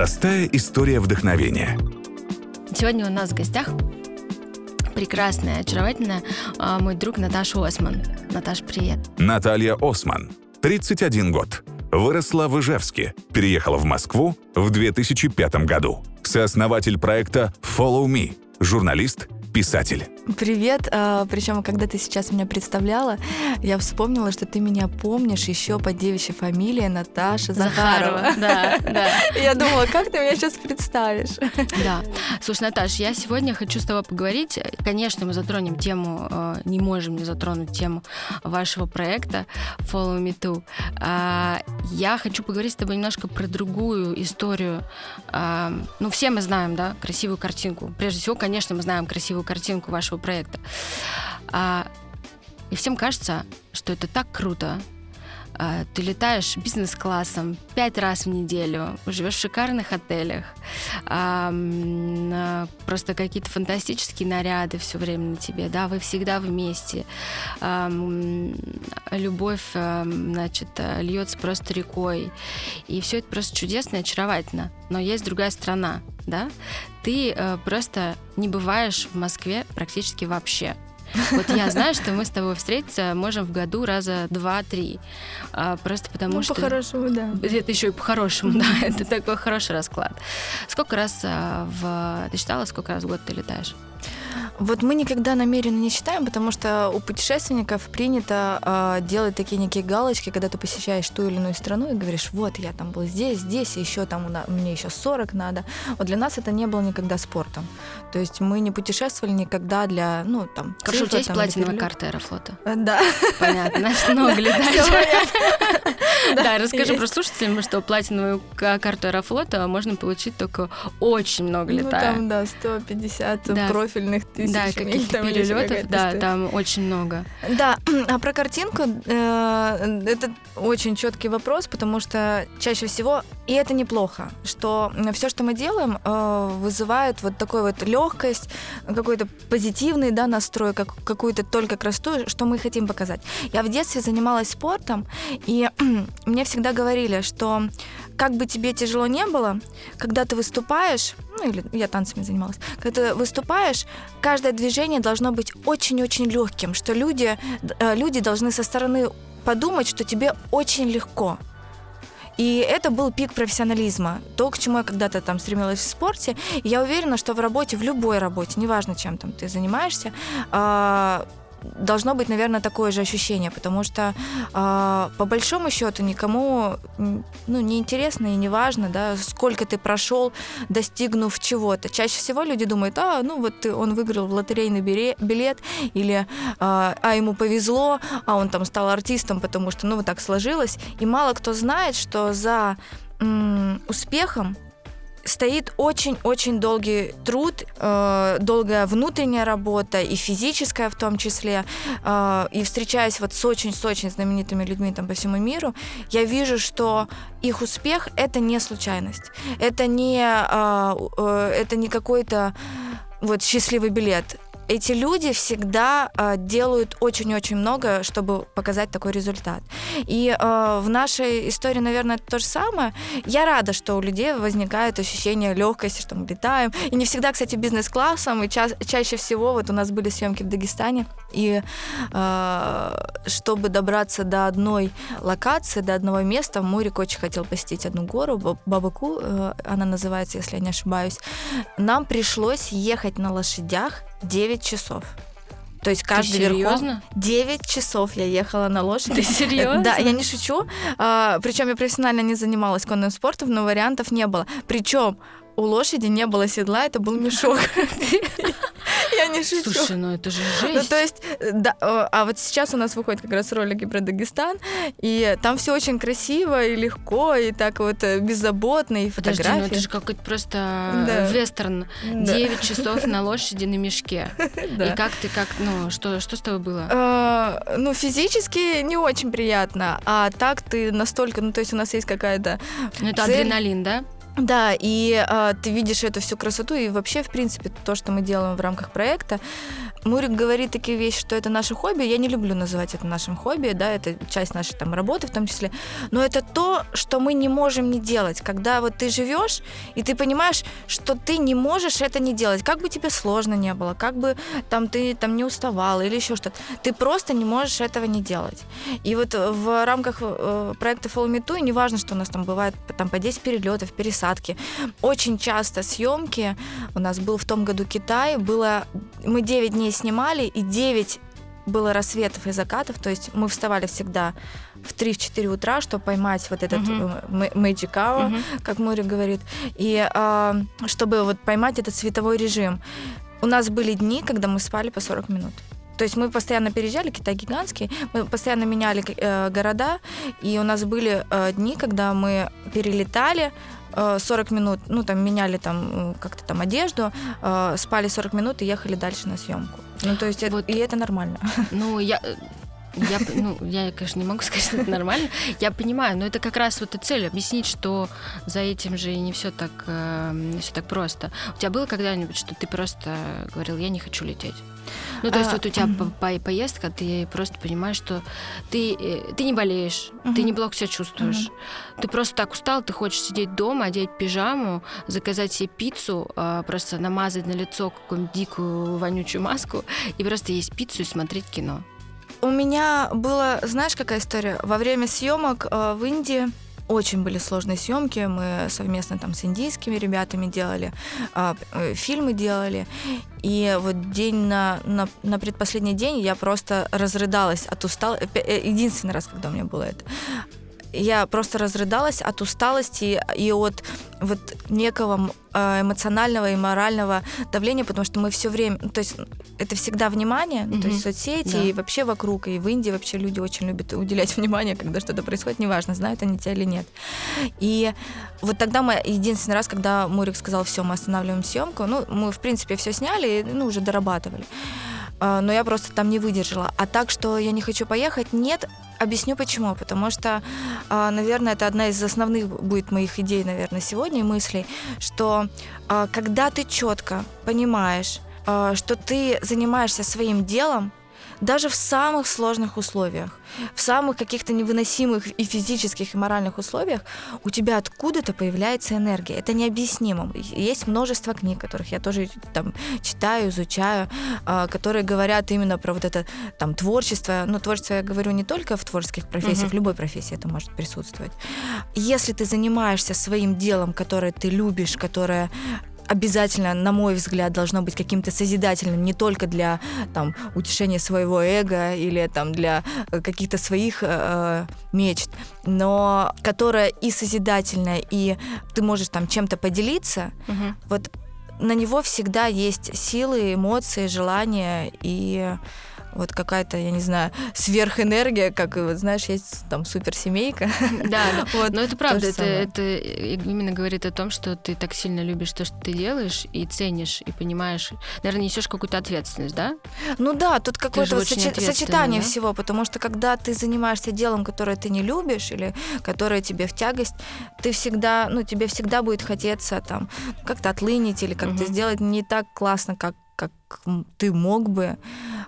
Простая история вдохновения. Сегодня у нас в гостях прекрасная, очаровательная а, мой друг Наташа Осман. Наташ, привет. Наталья Осман, 31 год. Выросла в Ижевске, переехала в Москву в 2005 году. Сооснователь проекта Follow Me, журналист, писатель. Привет. А, причем, когда ты сейчас меня представляла, я вспомнила, что ты меня помнишь еще по девичьей фамилии Наташа Захарова. Да, да. Я думала, как ты меня сейчас представишь? Да. Слушай, Наташ, я сегодня хочу с тобой поговорить. Конечно, мы затронем тему, э, не можем не затронуть тему вашего проекта Follow Me Too. А, я хочу поговорить с тобой немножко про другую историю. А, ну, все мы знаем, да, красивую картинку. Прежде всего, конечно, мы знаем красивую картинку вашего проекта. А, и всем кажется, что это так круто. А, ты летаешь бизнес-классом пять раз в неделю, живешь в шикарных отелях, просто какие-то фантастические наряды все время на тебе, да, вы всегда вместе, любовь, значит, льется просто рекой, и все это просто чудесно и очаровательно. Но есть другая страна, да, ты а, просто не бываешь в Москве практически вообще. Вот я знаю, что мы с тобой встретиться можем в году раза два-три. А, просто потому ну, что... по-хорошему, да. Это еще и по-хорошему, да. Это такой хороший расклад. Сколько раз а, в... Ты считала, сколько раз в год ты летаешь? Вот мы никогда намеренно не считаем, потому что у путешественников принято э, делать такие некие галочки, когда ты посещаешь ту или иную страну и говоришь, вот я там был здесь, здесь, и еще там мне еще 40 надо. Вот для нас это не было никогда спортом. То есть мы не путешествовали никогда для, ну, там... Хорошо, у тебя есть платиновая карта Аэрофлота? Да. Понятно, значит, много летать. Да, расскажи про слушателям, что платиновую карту Аэрофлота можно получить только очень много летая. Ну, там, да, 150 профильных тысяч да, каких-то перелетов, да, там очень много. Да, а про картинку э, это очень четкий вопрос, потому что чаще всего, и это неплохо, что все, что мы делаем, э, вызывает вот такую вот легкость, какой-то позитивный да, настрой, как, какую-то только красоту, что мы хотим показать. Я в детстве занималась спортом, и мне всегда говорили, что как бы тебе тяжело не было, когда ты выступаешь, ну или я танцами занималась, когда ты выступаешь, каждое движение должно быть очень-очень легким, что люди, э, люди должны со стороны подумать, что тебе очень легко. И это был пик профессионализма. То, к чему я когда-то там стремилась в спорте. И я уверена, что в работе, в любой работе, неважно, чем там ты занимаешься, а, должно быть, наверное, такое же ощущение, потому что э, по большому счету никому ну, не интересно и не важно, да, сколько ты прошел, достигнув чего-то. Чаще всего люди думают, а, ну вот он выиграл в лотерейный билет, или э, а ему повезло, а он там стал артистом, потому что, ну, вот так сложилось. И мало кто знает, что за м- успехом стоит очень-очень долгий труд, э, долгая внутренняя работа и физическая в том числе. Э, и встречаясь вот с очень-с очень знаменитыми людьми там по всему миру, я вижу, что их успех — это не случайность. Это не, э, э, это не какой-то вот счастливый билет эти люди всегда э, делают очень-очень много, чтобы показать такой результат. И э, в нашей истории, наверное, это то же самое. Я рада, что у людей возникает ощущение легкости, что мы летаем. И не всегда, кстати, бизнес-классом. И ча- чаще всего вот у нас были съемки в Дагестане. И э, чтобы добраться до одной локации, до одного места, Мурик очень хотел посетить одну гору, Бабаку, э, она называется, если я не ошибаюсь. Нам пришлось ехать на лошадях 9 часов. То есть каждый Ты серьезно? верхом 9 часов я ехала на лошади. Ты серьезно? Да, я не шучу. А, причем я профессионально не занималась конным спортом, но вариантов не было. Причем у лошади не было седла, это был мешок. Я не шучу. Слушай, ну это же жесть. Ну, то есть, да, а вот сейчас у нас выходят как раз ролики про Дагестан, и там все очень красиво и легко, и так вот э, беззаботно, и фотографии. Подожди, ну это же какой-то просто да. вестерн. Да. 9 часов на лошади на мешке. Да. И как ты, как, ну, что, что с тобой было? А, ну, физически не очень приятно, а так ты настолько, ну, то есть у нас есть какая-то Ну, это цель. адреналин, да? Да, и э, ты видишь эту всю красоту, и вообще, в принципе, то, что мы делаем в рамках проекта, Мурик говорит такие вещи, что это наше хобби. Я не люблю называть это нашим хобби, да, это часть нашей там работы в том числе. Но это то, что мы не можем не делать. Когда вот ты живешь, и ты понимаешь, что ты не можешь это не делать. Как бы тебе сложно не было, как бы там ты там не уставал или еще что-то. Ты просто не можешь этого не делать. И вот в рамках э, проекта Follow Me Too, неважно, что у нас там бывает там по 10 перелетов, пересадки, очень часто съемки, у нас был в том году Китай, было, мы 9 дней снимали, и 9 было рассветов и закатов, то есть мы вставали всегда в 3-4 утра, чтобы поймать вот этот uh-huh. magic hour, uh-huh. как Мори говорит, и э, чтобы вот поймать этот световой режим. У нас были дни, когда мы спали по 40 минут. То есть мы постоянно переезжали, Китай гигантский, мы постоянно меняли э, города, и у нас были э, дни, когда мы перелетали, 40 э, минут, ну, там, меняли там как-то там одежду, э, спали 40 минут и ехали дальше на съемку. Ну, то есть, вот. и это нормально. Ну, я, я, ну, я, конечно, не могу сказать, что это нормально. Я понимаю, но это как раз вот и цель объяснить, что за этим же не все так, э, не все так просто. У тебя было когда-нибудь, что ты просто говорил, я не хочу лететь? Ну, то есть а, вот у тебя угу. по поездка, ты просто понимаешь, что ты, э, ты не болеешь, угу. ты неплохо себя чувствуешь. Угу. Ты просто так устал, ты хочешь сидеть дома, одеть пижаму, заказать себе пиццу, а, просто намазать на лицо какую-нибудь дикую вонючую маску и просто есть пиццу и смотреть кино. У меня была, знаешь, какая история? Во время съемок э, в Индии очень были сложные съемки. Мы совместно там с индийскими ребятами делали, а, э, фильмы делали. И вот день на, на, на предпоследний день я просто разрыдалась от усталости. Э, единственный раз, когда у меня было это я просто разрыдалась от усталости и от вот некого э, эмоционального и морального давления, потому что мы все время, ну, то есть это всегда внимание, mm-hmm. то есть соцсети да. и вообще вокруг, и в Индии вообще люди очень любят уделять внимание, когда что-то происходит, неважно, знают они тебя или нет. И вот тогда мы единственный раз, когда Мурик сказал, все, мы останавливаем съемку, ну, мы, в принципе, все сняли, ну, уже дорабатывали. А, но я просто там не выдержала. А так, что я не хочу поехать, нет, Объясню почему. Потому что, а, наверное, это одна из основных будет моих идей, наверное, сегодня, мыслей, что а, когда ты четко понимаешь, что ты занимаешься своим делом, даже в самых сложных условиях, в самых каких-то невыносимых и физических, и моральных условиях, у тебя откуда-то появляется энергия. Это необъяснимо. Есть множество книг, которых я тоже там читаю, изучаю, а, которые говорят именно про вот это там творчество. Но творчество я говорю не только в творческих профессиях, угу. в любой профессии это может присутствовать. Если ты занимаешься своим делом, которое ты любишь, которое обязательно, на мой взгляд, должно быть каким-то созидательным не только для там, утешения своего эго или там, для э, каких-то своих э, э, мечт, но которое и созидательное, и ты можешь там чем-то поделиться, угу. вот на него всегда есть силы, эмоции, желания и вот какая-то, я не знаю, сверхэнергия, как, вот, знаешь, есть там суперсемейка. Да. Вот, но это правда, это, это именно говорит о том, что ты так сильно любишь то, что ты делаешь, и ценишь, и понимаешь, наверное, несешь какую-то ответственность, да? Ну да, тут какое-то вот сочи- сочетание да? всего, потому что когда ты занимаешься делом, которое ты не любишь, или которое тебе в тягость, ты всегда, ну, тебе всегда будет хотеться там как-то отлынить или как-то угу. сделать не так классно, как как ты мог бы.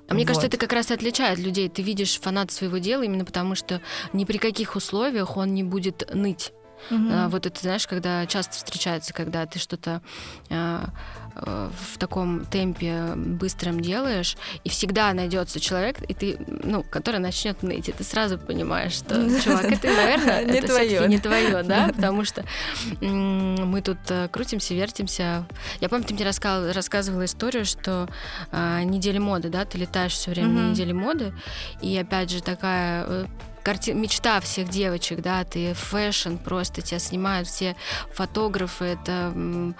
А мне вот. кажется, это как раз и отличает людей. Ты видишь фанат своего дела именно потому, что ни при каких условиях он не будет ныть. Угу. Вот это, знаешь, когда часто встречается, когда ты что-то а, Э, в таком темпе быстром делаешь, и всегда найдется человек, и ты, ну, который начнет ныть, и ты сразу понимаешь, что, чувак, это, наверное, это твое, не твое, да, потому что мы тут э, крутимся, вертимся. Я помню, ты мне рассказывала, историю, что а, недели моды, да, ты летаешь все время на неделе моды, и опять же такая э, карти... мечта всех девочек, да, ты fashion просто тебя снимают все фотографы, это угу.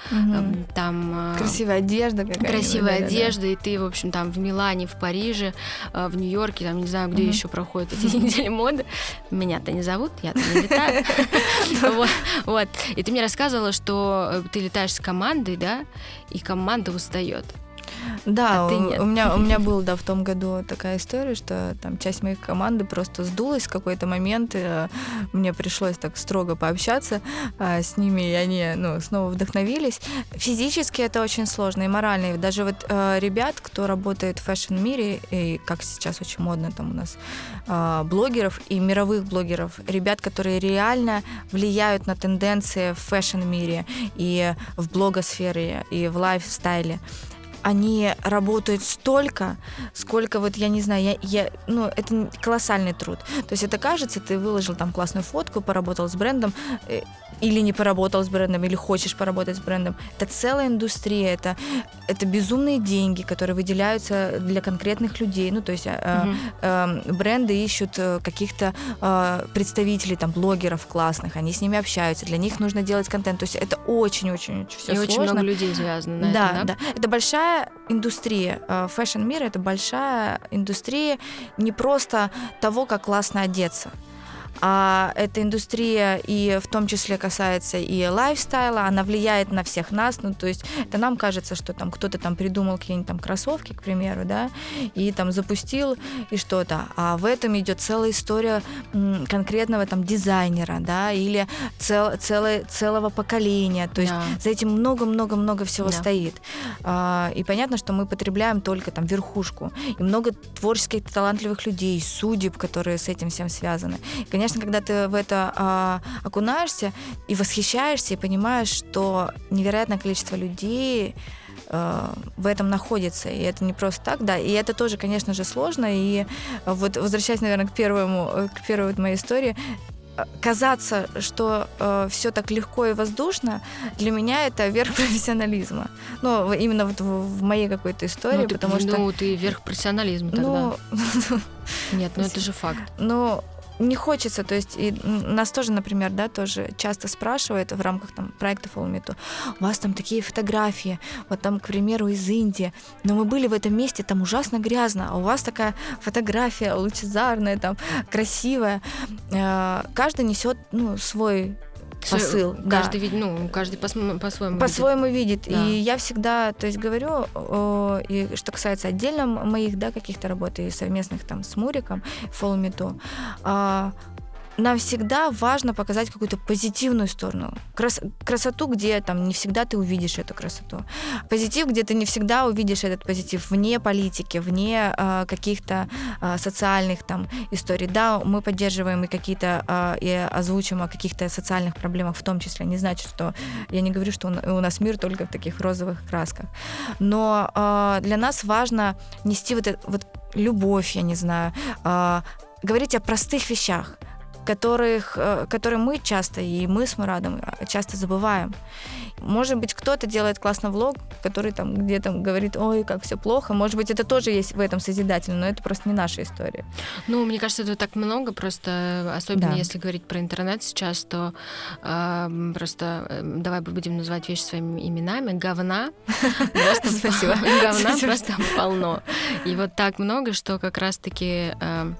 там... Э, красивая одежда какая-то. Красивая да, одежда, да, да. и ты, в общем, там в Милане, в Париже, э, в Нью-Йорке, там, не знаю, где угу. еще проходят эти недели моды. Меня-то не зовут, я-то не летаю. Вот. И ты мне рассказывала, что э, ты летаешь с командой, да, и команда устает. Да, А ты нет. у меня у меня была, да, в том году такая история, что там часть моей команды просто сдулась в какой-то момент, и э, мне пришлось так строго пообщаться а, с ними, и они, ну, снова вдохновились. Физически это очень сложно и морально. И даже вот э, ребят, кто работает в fashion-мире, и как сейчас очень модно там у нас э, блогеров и мировых блогеров, ребят, которые реально влияют на тенденции в fashion-мире и в блогосфере, и в лайфстайле они работают столько, сколько вот я не знаю, я, я, ну это колоссальный труд. То есть это кажется, ты выложил там классную фотку, поработал с брендом, э, или не поработал с брендом, или хочешь поработать с брендом. Это целая индустрия, это, это безумные деньги, которые выделяются для конкретных людей. Ну, то есть э, Мгм. э, бренды ищут э, каких-то э, представителей, там, блогеров классных, они с ними общаются, для них нужно делать контент. То есть это очень-очень все И сложно. очень много людей завязано на да, этом, да? да. Это большая индустрия. Э, Фэшн-мир — это большая индустрия не просто того, как классно одеться, а эта индустрия и в том числе касается и лайфстайла, она влияет на всех нас, ну, то есть это нам кажется, что там кто-то там придумал какие-нибудь там кроссовки, к примеру, да, и там запустил и что-то, а в этом идет целая история конкретного там дизайнера, да, или цел, целое, целого поколения, то есть Да. за этим много-много-много всего Да. стоит. А, И понятно, что мы потребляем только там верхушку. И много творческих, талантливых людей, судеб, которые с этим всем связаны. И, конечно, когда ты в это а, окунаешься и восхищаешься, и понимаешь, что невероятное количество людей а, в этом находится. И это не просто так, да. И это тоже, конечно же, сложно. И вот возвращаясь, наверное, к первому, э, к первой моей истории, э, казаться, что все так легко и воздушно, для меня это верх профессионализма. Ну, именно вот в, в моей какой-то истории, ну, ты, потому что... ну, ты верх профессионализма тогда. Ну, Нет, ну это же факт. ну, не хочется, то есть и нас тоже, например, да, тоже часто спрашивают в рамках там проекта Too, у вас там такие фотографии, вот там, к примеру, из Индии, но мы были в этом месте, там ужасно грязно, а у вас такая фотография лучезарная, там красивая. Э, Каждый несет, ну, свой посыл. да. Каждый, вид- ну, каждый по-своему. видит. по-своему видит. Да. И я всегда, то есть говорю, э, и что касается отдельно моих, да, каких-то работ и совместных там с Муриком, Follow Me а, нам всегда важно показать какую-то позитивную сторону. Крас- красоту, где там не всегда ты увидишь эту красоту. Позитив, где ты не всегда увидишь этот позитив вне политики, вне э, каких-то э, социальных там историй. Да, мы поддерживаем и какие-то э, и озвучим о каких-то социальных проблемах в том числе. Не значит, что я не говорю, что у на- у нас мир только в таких розовых красках. Но э, для нас важно нести вот, это, вот любовь, я не знаю, э, говорить о простых вещах которых, э, которые мы часто, и мы с Мурадом э, часто забываем. Может быть, кто-то делает классный влог, который там где-то говорит, ой, как все плохо. Может быть, это тоже есть в этом созидательно, но это просто не наша история. Ну, мне кажется, это так много, просто особенно Да. если говорить про интернет сейчас, то э, просто э, давай будем называть вещи своими именами. Говна просто Спасибо. говна просто полно. И вот так много, что как раз-таки э, э,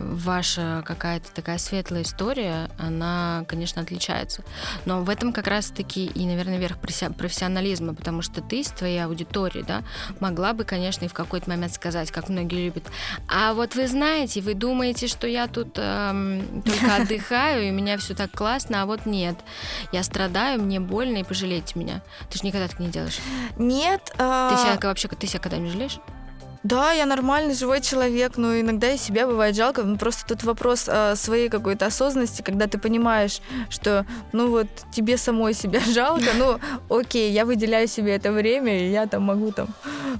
ваша какая-то такая светлая история, она, конечно, отличается. Но в этом как раз-таки и, наверное, верх профессионализма, потому что ты с твоей аудиторией, да, могла бы, конечно, и в какой-то момент сказать, как многие любят, а вот вы знаете, вы думаете, что я тут эм, только отдыхаю, и у меня все так классно, а вот нет. Я страдаю, мне больно, и пожалейте меня. Ты же никогда так не делаешь. Нет. Ты а, себя вообще, ты себя когда-нибудь жалеешь? Да, я нормальный живой человек, но иногда и себя бывает жалко. Ну, Просто тут вопрос а, своей какой-то осознанности, когда ты понимаешь, что, ну вот, тебе самой себя жалко, ну, окей, я выделяю себе это время, и я там могу там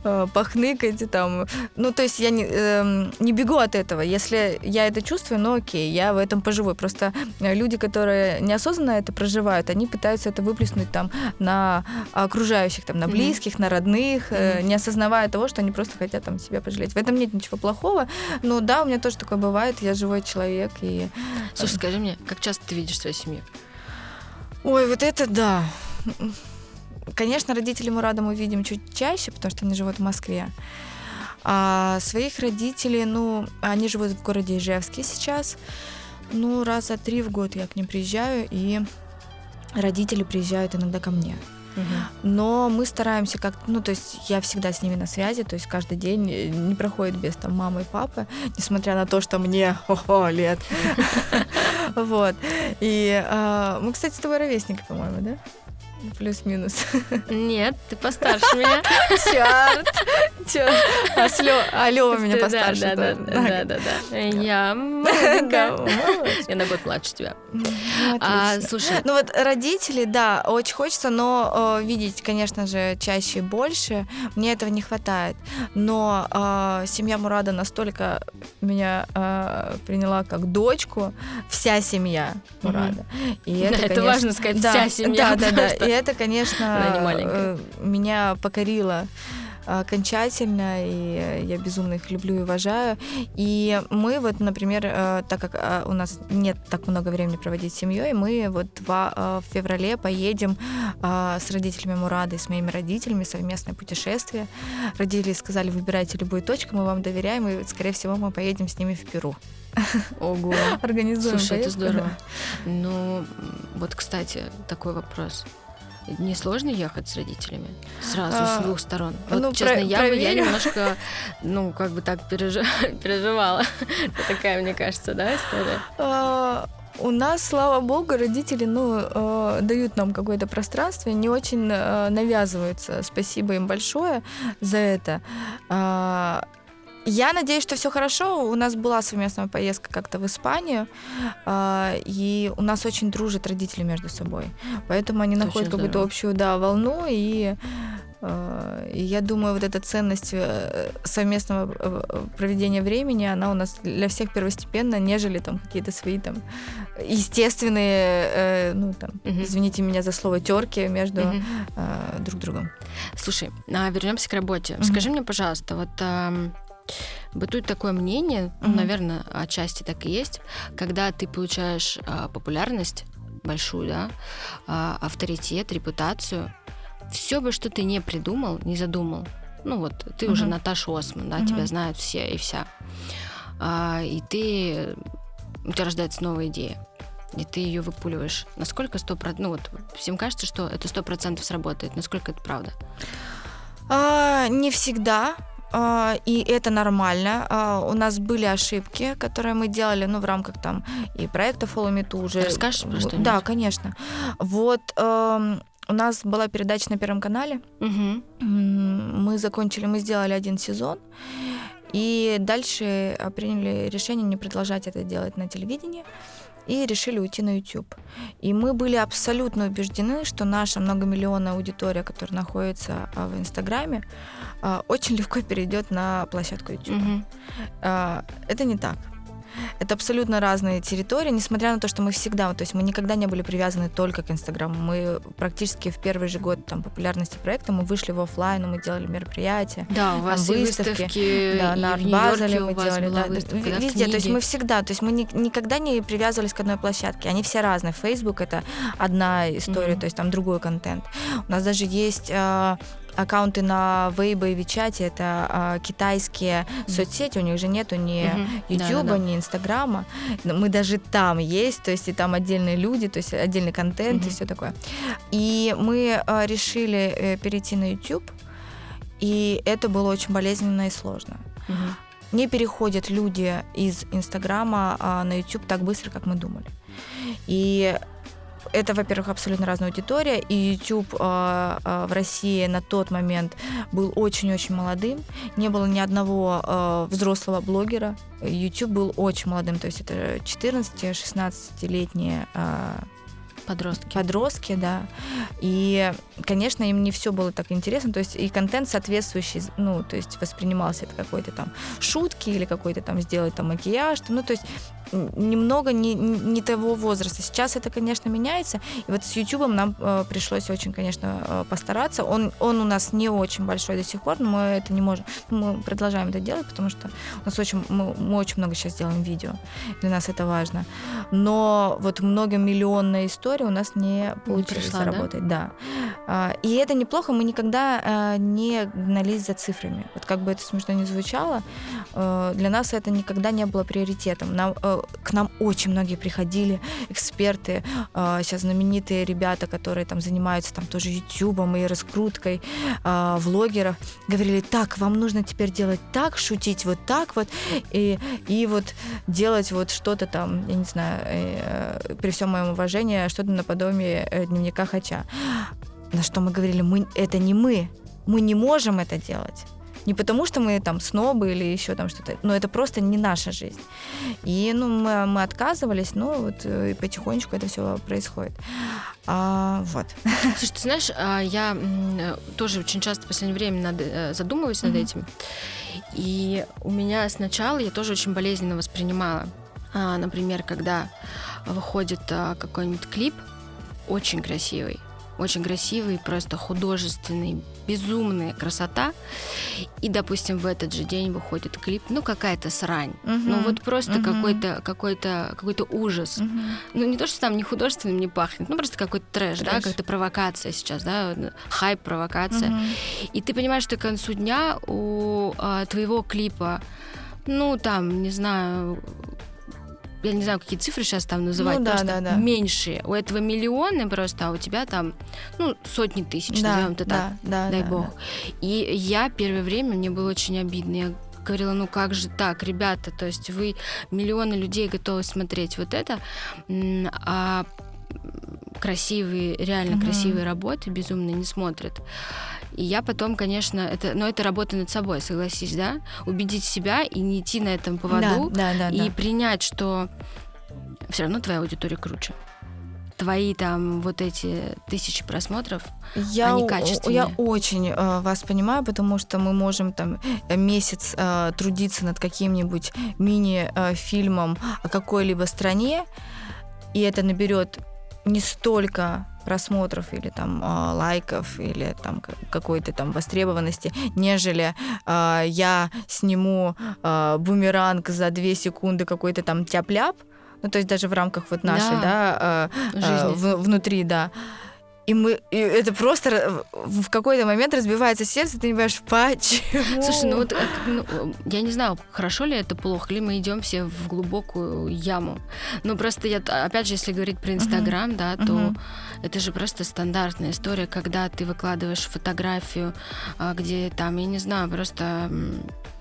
а, похныкать, и там, ну, то есть я не, эм, не бегу от этого. Если я это чувствую, ну, окей, я в этом поживу. Просто э, люди, которые неосознанно это проживают, они пытаются это выплеснуть там на окружающих, там, на близких, на родных, э, не осознавая того, что они просто хотят там себя пожалеть. В этом нет ничего плохого. Но да, у меня тоже такое бывает. Я живой человек и. Слушай, скажи мне, как часто ты видишь свою семью? Ой, вот это да. Конечно, родителей мы видим чуть чаще, потому что они живут в Москве. А своих родителей, ну, они живут в городе Ижевске сейчас. Ну, раза три в год я к ним приезжаю, и родители приезжают иногда ко мне. Но мы стараемся как ну, то есть я всегда с ними на связи, то есть каждый день э, не проходит без там мамы и папы, несмотря на то, что мне ого, лет. Вот. И а, мы, кстати, с тобой ровесники, по-моему, да? Плюс-минус. Нет, ты постарше меня. Черт! Черт! А, Слё... а Лёва меня постарше. Да, да, да, да, да. Я. Я на год младше тебя. Ну, А, слушай, Ну вот родители, да, очень хочется, но видеть, конечно же, чаще и больше. Мне этого не хватает. Но э, семья Мурада настолько меня э, приняла как дочку, вся семья Мурада. И это конечно, важно сказать, вся семья, Да, да, да. И это, конечно, э, меня покорило окончательно, и э, я безумно их люблю и уважаю. И мы вот, например, э, так как э, у нас нет так много времени проводить с семьей, мы вот два, э, в феврале поедем э, с родителями Мурады и с моими родителями совместное путешествие. Родители сказали, выбирайте любую точку, мы вам доверяем, и, скорее всего, мы поедем с ними в Перу. ого. Организуем Слушай, это поездку, здорово. да. Ну, вот, кстати, такой вопрос. Не сложно ехать с родителями сразу А, с двух сторон? Вот, ну, честно, про- я, бы- я проверю. немножко, ну, как бы так пережи- переживала. Это такая, мне кажется, да, история? А, У нас, слава богу, родители, ну, э, дают нам какое-то пространство, не очень э, навязываются. Спасибо им большое за это. А, Я надеюсь, что все хорошо. У нас была совместная поездка как-то в Испанию, а, и у нас очень дружат родители между собой. Поэтому они Это находят какую-то общую да, волну, и э, и я думаю, вот эта ценность э, совместного э, проведения времени, она у нас для всех первостепенна, нежели там какие-то свои там естественные, э, ну там, Мгм. извините меня за слово, терки между э, друг другом. Слушай, а вернемся к работе. Мгм. Скажи мне, пожалуйста, вот бытует такое мнение, Мгм. наверное, отчасти так и есть, когда ты получаешь а, популярность большую, да, а, авторитет, репутацию, все бы, что ты не придумал, не задумал, ну вот ты уже Мгм. Наташа Осман, да, Мгм. тебя знают все и вся, А, и ты у тебя рождается новая идея. И ты ее выпуливаешь. Насколько сто процентов... Ну вот, всем кажется, что это сто процентов сработает. Насколько это правда? А, не всегда. А, и это нормально. А, у нас были ошибки, которые мы делали, ну, в рамках там и проекта Follow Me Too уже. Расскажешь про Вот, что-нибудь? Да, конечно. Вот эм, у нас была передача на Первом канале. Угу. Мы закончили, мы сделали один сезон. И дальше а, приняли решение не продолжать это делать на телевидении и решили уйти на YouTube. И мы были абсолютно убеждены, что наша многомиллионная аудитория, которая находится а, в Инстаграме, а, очень легко перейдет на площадку YouTube. Угу. Это не так. Это абсолютно разные территории, несмотря на то, что мы всегда, то есть мы никогда не были привязаны только к Инстаграму. Мы практически в первый же год там, популярности проекта мы вышли в офлайн, мы делали мероприятия. Да, у вас Там выставки, выставки, Да, на Нью-Йорке мы делали. да, выставка, да, везде, то есть книги. мы всегда, то есть мы ни- никогда не привязывались к одной площадке. Они все разные. Facebook это одна история, Мгм. то есть там другой контент. У нас даже есть а, аккаунты на Weibo и Вичате, это а, китайские соцсети, у них же нету ни. Ютуба, Да-да-да. ни Инстаграма. Мы даже там есть, то есть и там отдельные люди, то есть отдельный контент и Мгм. все такое. И мы а, решили э, перейти на YouTube, и это было очень болезненно и сложно. Мгм. Не переходят люди из Инстаграма а, на YouTube так быстро, как мы думали. И это, во-первых, абсолютно разная аудитория, и YouTube а, а, в России на тот момент был очень-очень молодым. Не было ни одного а, взрослого блогера. YouTube был очень молодым, то есть это 14-16-летние а, Подростки. подростки, да. И, конечно, им не все было так интересно. То есть и контент соответствующий, ну, то есть воспринимался это какой-то там шутки или какой-то там сделать там макияж. ну, то есть немного не, не того возраста. Сейчас это, конечно, меняется. И вот с YouTube нам э, пришлось очень, конечно, э, постараться. Он, он у нас не очень большой до сих пор, но мы это не можем. Мы продолжаем это делать, потому что у нас очень, мы, мы очень много сейчас делаем видео. Для нас это важно. Но вот многомиллионная история у нас не получилось пришла, да? заработать. Да. А, и это неплохо, мы никогда а, не гнались за цифрами. Вот как бы это смешно не звучало, э, для нас это никогда не было приоритетом. Нам, э, к нам очень многие приходили, эксперты, сейчас знаменитые ребята, которые там занимаются там тоже ютубом и раскруткой влогеров, говорили, так, вам нужно теперь делать так, шутить вот так вот, и, и вот делать вот что-то там, я не знаю, э, при всем моем уважении, что-то наподобие дневника Хача на что мы говорили, мы, это не мы, мы не можем это делать. Не потому, что мы там снобы или еще там что-то, но это просто не наша жизнь. И ну, мы, мы отказывались, но вот э, и потихонечку это все происходит. А, вот. Слушай, ты знаешь, а, я тоже очень часто в последнее время над, э, задумываюсь над mm-hmm. этим. И у меня сначала я тоже очень болезненно воспринимала. А, например, когда выходит а, какой-нибудь клип, очень красивый, очень красивый, просто художественный, безумная красота. И, допустим, в этот же день выходит клип, ну, какая-то срань. Угу. Ну, вот просто угу. какой-то какой-то какой-то ужас. Угу. Ну, не то, что там не художественным не пахнет, ну, просто какой-то трэш, трэш. да, как-то провокация сейчас, да, хайп, провокация. Угу. И ты понимаешь, что к концу дня у а, твоего клипа ну, там, не знаю, я не знаю, какие цифры сейчас там называть, ну, да, просто да, да. меньшие. У этого миллионы просто, а у тебя там, ну, сотни тысяч, да, назовем это да, так, да, дай да, бог. Да. И я первое время, мне было очень обидно. Я говорила, ну как же так, ребята, то есть вы миллионы людей готовы смотреть вот это, а красивые, реально угу. красивые работы безумно не смотрят. И я потом, конечно, это, но это работа над собой, согласись, да? Убедить себя и не идти на этом поводу, да, да, да, и да. принять, что все равно твоя аудитория круче. Твои там вот эти тысячи просмотров, я, они качественные. Я очень э, вас понимаю, потому что мы можем там месяц э, трудиться над каким-нибудь мини-фильмом о какой-либо стране, и это наберет не столько просмотров или там э, лайков или там какой-то там востребованности, нежели э, я сниму э, бумеранг за две секунды какой-то там тяп-ляп, ну то есть даже в рамках вот нашей, да, да э, э, в, внутри, да. И мы, и это просто в какой-то момент разбивается сердце, ты не понимаешь, почему. Слушай, ну вот, ну, я не знаю, хорошо ли это, плохо ли мы идем все в глубокую яму. Ну просто я, опять же, если говорить про Инстаграм, uh-huh. да, то uh-huh. это же просто стандартная история, когда ты выкладываешь фотографию, а, где там, я не знаю, просто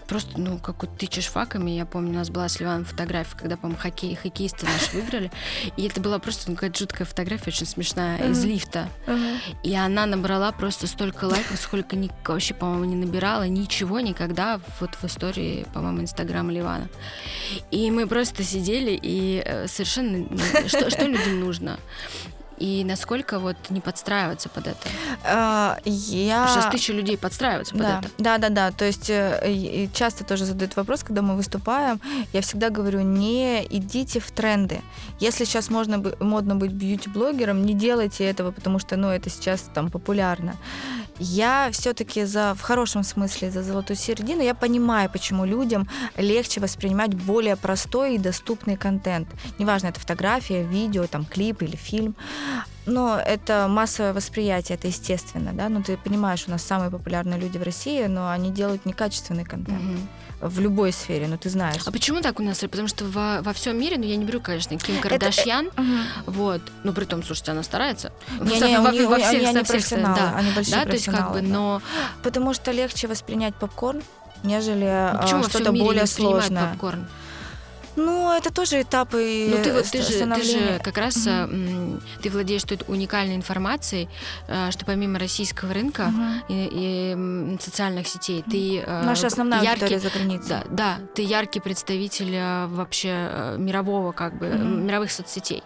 просто, ну, как вот тычешь факами. Я помню, у нас была с Ливаном фотография, когда, по-моему, хоккей, хоккеисты наши выиграли. И это была просто ну, какая-то жуткая фотография, очень смешная, uh-huh. из лифта. Uh-huh. И она набрала просто столько лайков, сколько ни, вообще, по-моему, не набирала ничего никогда вот в истории, по-моему, Инстаграма Ливана. И мы просто сидели и э, совершенно... Что, что людям нужно? И насколько вот не подстраиваться под это? А, я... Сейчас тысяча людей подстраиваются под да. это. Да, да, да. То есть э, часто тоже задают вопрос, когда мы выступаем. Я всегда говорю, не идите в тренды. Если сейчас можно модно быть бьюти-блогером, не делайте этого, потому что, ну, это сейчас там популярно. Я все-таки за, в хорошем смысле за золотую середину. Я понимаю, почему людям легче воспринимать более простой и доступный контент. Неважно, это фотография, видео, там, клип или фильм. Но это массовое восприятие, это естественно, да. Ну, ты понимаешь, у нас самые популярные люди в России, но они делают некачественный контент. Угу в любой сфере, ну ты знаешь. А почему так у нас? Потому что во, во всем мире, ну я не беру, конечно, Ким э, Кардашьян, это, угу. вот, ну при том, слушайте, она старается. Не, не, во, во, во всех, они, они профессионалы, да, они большие да, то есть как бы, но... Потому что легче воспринять попкорн, нежели ну, что-то более сложное. попкорн? Ну, это тоже этапы Ну, ты вот ты же, ты же как раз mm-hmm. ты владеешь тут уникальной информацией, э, что помимо российского рынка mm-hmm. и, и социальных сетей, ты э, наша основная яркий, за границей. Да, да, ты яркий представитель вообще мирового как бы mm-hmm. мировых соцсетей.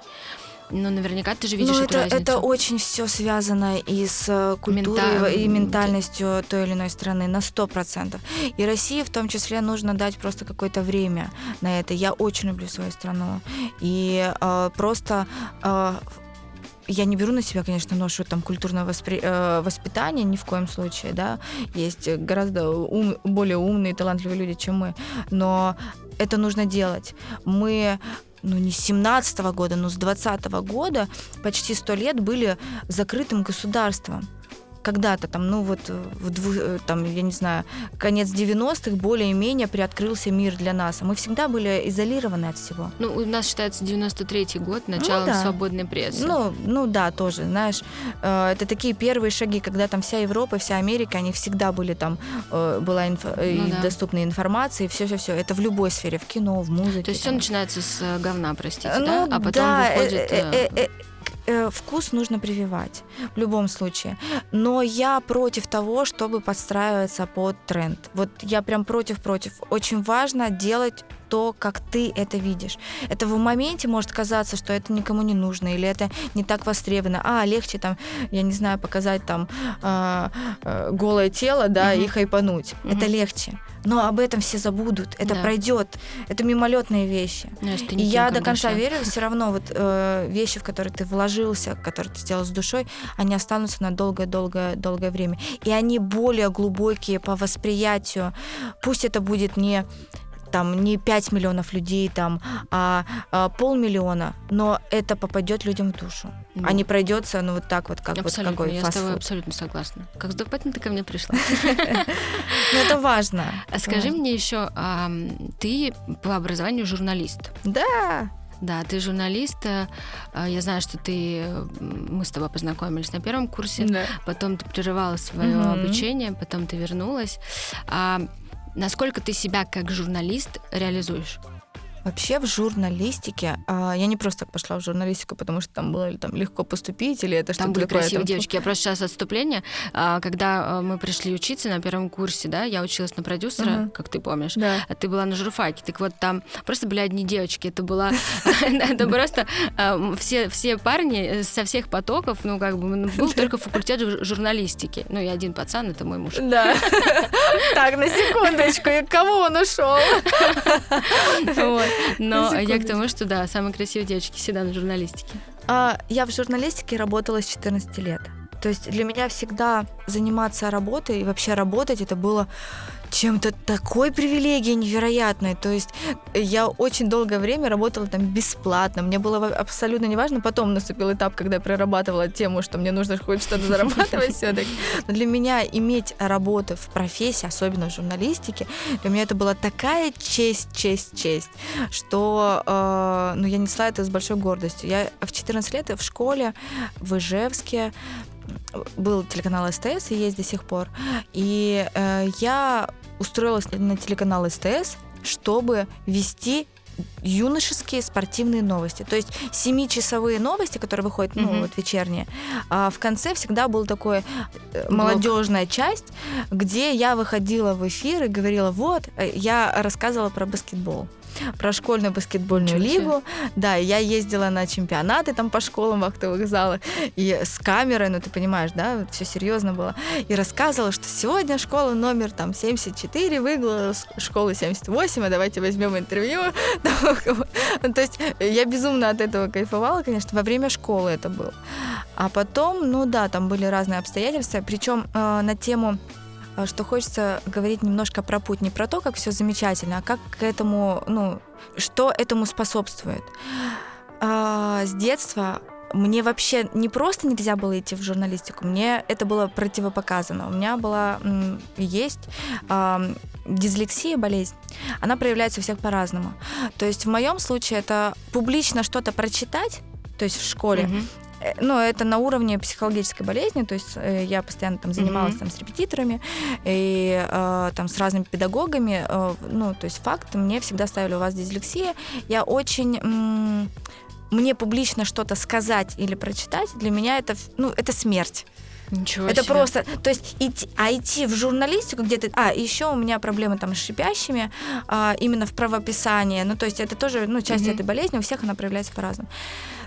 Ну, наверняка ты же видишь ну, эту это, разницу. Это очень все связано и с э, культурой, Мента... и ментальностью той или иной страны на сто процентов. И России в том числе нужно дать просто какое-то время на это. Я очень люблю свою страну. И э, просто э, я не беру на себя, конечно, ношу там культурного воспри... э, воспитания ни в коем случае, да. Есть гораздо ум... более умные и талантливые люди, чем мы, но это нужно делать. Мы ну не с 17 -го года, но с 20 -го года почти сто лет были закрытым государством. Когда-то там, ну вот в дву, э, там, я не знаю, конец 90-х более-менее приоткрылся мир для нас. А мы всегда были изолированы от всего. Ну, у нас считается 93-й год, начало ну, да. свободной прессы. Ну, ну да, тоже, знаешь, э, это такие первые шаги, когда там вся Европа, вся Америка, они всегда были там, э, была инф... ну, да. доступна информация, и все-все-все. Это в любой сфере, в кино, в музыке. То есть все начинается с говна, простите, ну, да? А потом да, выходит... Э, э, э, э, вкус нужно прививать в любом случае. Но я против того, чтобы подстраиваться под тренд. Вот я прям против-против. Очень важно делать то, как ты это видишь. Это в моменте может казаться, что это никому не нужно, или это не так востребовано. А, легче там, я не знаю, показать там э, э, голое тело, да, угу. и хайпануть. Угу. Это легче. Но об этом все забудут. Это да. пройдет. Это мимолетные вещи. Ну, и я до конца душа. верю, все равно вот э, вещи, в которые ты вложился, которые ты сделал с душой, они останутся на долгое-долгое-долгое время. И они более глубокие по восприятию. Пусть это будет не там не 5 миллионов людей, там, а, а полмиллиона, но это попадет людям в душу. Ну, а не пройдется, ну, вот так вот, как абсолютно, вот какой я с тобой абсолютно согласна. Как с ты ко мне пришла. Ну, это важно. А скажи мне еще, ты по образованию журналист? Да. Да, ты журналист. Э, я знаю, что ты мы с тобой познакомились на первом курсе, да. потом ты прерывала свое угу. обучение, потом ты вернулась. Насколько ты себя как журналист реализуешь? Вообще в журналистике, а, я не просто так пошла в журналистику, потому что там было там, легко поступить, или это что-то Там были такое, красивые там... девочки. Я просто сейчас отступление. А, когда а, мы пришли учиться на первом курсе, да, я училась на продюсера, uh-huh. как ты помнишь, да. а ты была на журфаке. Так вот там просто были одни девочки. Это была... Это просто все все парни со всех потоков, ну, как бы, был только факультет журналистики. Ну, и один пацан, это мой муж. Да. Так, на секундочку, кого он ушел? Вот. Но я к тому, что да, самые красивые девочки всегда на журналистике. А, я в журналистике работала с 14 лет. То есть для меня всегда заниматься работой и вообще работать это было чем-то такой привилегией невероятной. То есть я очень долгое время работала там бесплатно. Мне было абсолютно неважно. Потом наступил этап, когда я прорабатывала тему, что мне нужно хоть что-то зарабатывать все-таки. Но для меня иметь работу в профессии, особенно в журналистике, для меня это была такая честь, честь, честь, что э, ну, я несла это с большой гордостью. Я в 14 лет в школе в Ижевске был телеканал СТС и есть до сих пор. И э, я устроилась на телеканал СТС, чтобы вести юношеские спортивные новости. То есть семичасовые новости, которые выходят, ну, mm-hmm. вот вечерние, а в конце всегда была такая э, молодежная часть, где я выходила в эфир и говорила, вот, э, я рассказывала про баскетбол про школьную баскетбольную Ничего лигу. Да, я ездила на чемпионаты там по школам в актовых залах и с камерой, ну ты понимаешь, да, все серьезно было. И рассказывала, что сегодня школа номер там 74 выиграла школы 78, а давайте возьмем интервью. То есть я безумно от этого кайфовала, конечно, во время школы это было. А потом, ну да, там были разные обстоятельства, причем э, на тему что хочется говорить немножко про путь, не про то, как все замечательно, а как к этому, ну, что этому способствует. А, с детства мне вообще не просто нельзя было идти в журналистику, мне это было противопоказано. У меня была, есть э, дислексия, болезнь. Она проявляется у всех по-разному. То есть в моем случае это публично что-то прочитать, то есть в школе, mm-hmm. Э, ну, это на уровне психологической болезни, то есть э, я постоянно там занималась mm-hmm. там с репетиторами и э, там с разными педагогами, э, ну, то есть факт, мне всегда ставили у вас дислексия, я очень м- мне публично что-то сказать или прочитать, для меня это, ну, это смерть. Ничего это себе. просто, то есть идти, а идти в журналистику где-то, а еще у меня проблемы там с шипящими, а, именно в правописании, ну то есть это тоже, ну часть mm-hmm. этой болезни, у всех она проявляется по-разному.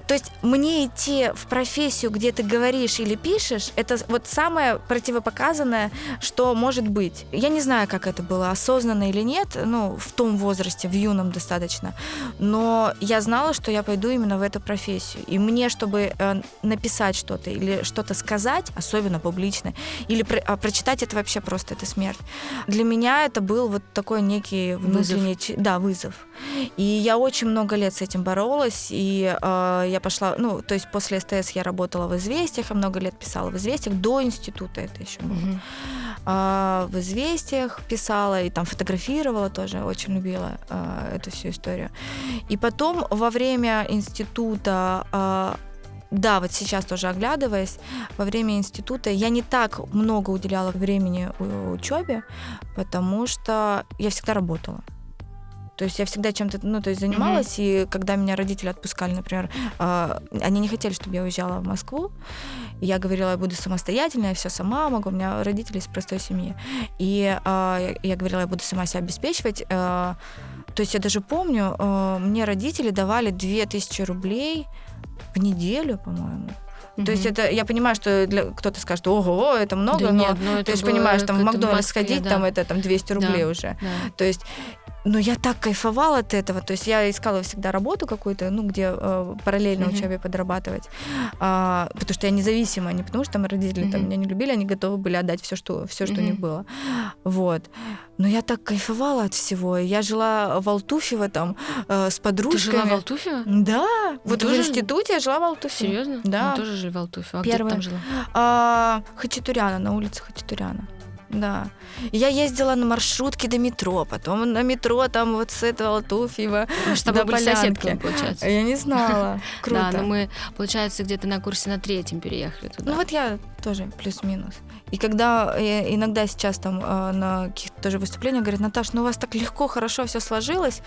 То есть мне идти в профессию, где ты говоришь или пишешь, это вот самое противопоказанное, что может быть. Я не знаю, как это было, осознанно или нет, ну, в том возрасте, в юном достаточно, но я знала, что я пойду именно в эту профессию. И мне, чтобы э, написать что-то или что-то сказать, особенно публично, или про, а прочитать это вообще просто, это смерть. Для меня это был вот такой некий внутренний... Вызов. Да, вызов. И я очень много лет с этим боролась, и э, я пошла, ну, то есть после СТС я работала в «Известиях», я много лет писала в «Известиях», до института это еще было. Мгм. А, в «Известиях» писала и там фотографировала тоже, очень любила а, эту всю историю. И потом во время института а, да, вот сейчас тоже оглядываясь, во время института я не так много уделяла времени учебе, потому что я всегда работала. То есть я всегда чем-то, ну, то есть занималась, и когда меня родители отпускали, например, а, они не хотели, чтобы я уезжала в Москву, я говорила, я буду самостоятельная, я все сама могу, у меня родители из простой семьи. И а, я- говорила, я буду сама себя обеспечивать. а, то есть я даже помню, а, мне родители давали 2000 рублей в неделю, по-моему. То есть это, я понимаю, что для, кто-то скажет, ого, это много, Да но нет, ну, это же было понимаешь, там в Макдональдс Москве, сходить, да. там это там 200 рублей Да. уже. Да. То есть, ну, я так кайфовала от этого. То есть я искала всегда работу какую-то, ну, где э, параллельно Мгм. учебе подрабатывать. А, потому что я независима, не потому что там родители там, Мгм. меня не любили, они готовы были отдать все, что, все, что у них было. Вот. Но я так кайфовала от всего. Я жила в Алтуфево там э, с Ты подружками. жила в Алтуфе? Да, вот тоже? в институте я жила в Алтуфе. Серьезно? Да. Мы тоже жили в Алтуфе. А где ты там жила? А, Хачатуряна, на улице Хачатуряна. Да. Я ездила на маршрутке до метро, потом на метро там вот с этого Алтуфьева. Тобой до были Полянки. соседками, получается. Я не знала. Круто. Да, но мы, получается, где-то на курсе на третьем переехали туда. Ну вот я тоже плюс-минус. И когда э, иногда сейчас там э, на каких-то тоже выступлениях говорят, Наташ, ну у вас так легко, хорошо все сложилось.